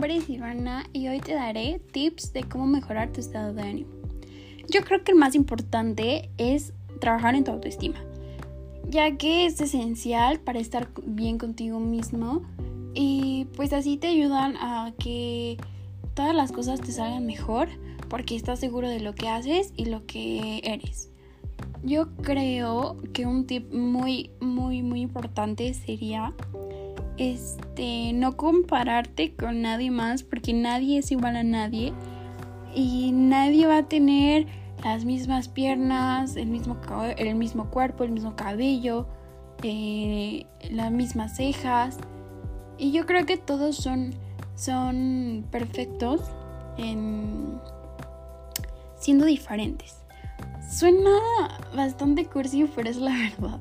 nombre es Ivana y hoy te daré tips de cómo mejorar tu estado de ánimo. Yo creo que el más importante es trabajar en tu autoestima, ya que es esencial para estar bien contigo mismo y pues así te ayudan a que todas las cosas te salgan mejor porque estás seguro de lo que haces y lo que eres. Yo creo que un tip muy, muy, muy importante sería este, no compararte con nadie más porque nadie es igual a nadie y nadie va a tener las mismas piernas, el mismo, el mismo cuerpo, el mismo cabello, eh, las mismas cejas. Y yo creo que todos son, son perfectos en siendo diferentes. Suena bastante cursi, pero es la verdad.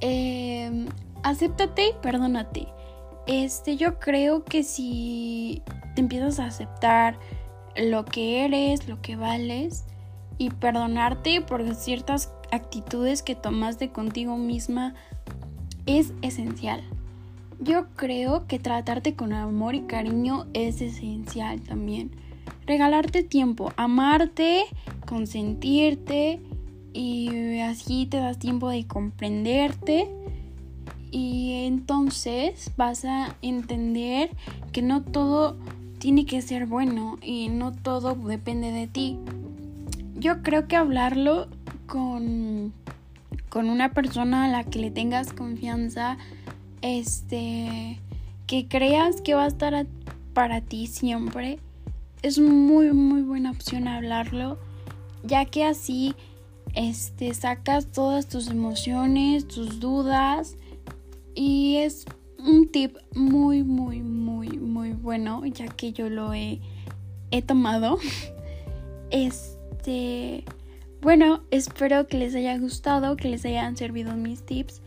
Eh, acéptate y perdónate. Este, yo creo que si te empiezas a aceptar lo que eres, lo que vales y perdonarte por ciertas actitudes que tomaste contigo misma es esencial. Yo creo que tratarte con amor y cariño es esencial también. Regalarte tiempo, amarte, consentirte y así te das tiempo de comprenderte y entonces vas a entender que no todo tiene que ser bueno y no todo depende de ti. Yo creo que hablarlo con, con una persona a la que le tengas confianza, este, que creas que va a estar para ti siempre, es muy muy buena opción hablarlo, ya que así este sacas todas tus emociones, tus dudas y es un tip muy, muy, muy, muy bueno, ya que yo lo he, he tomado. Este, bueno, espero que les haya gustado, que les hayan servido mis tips.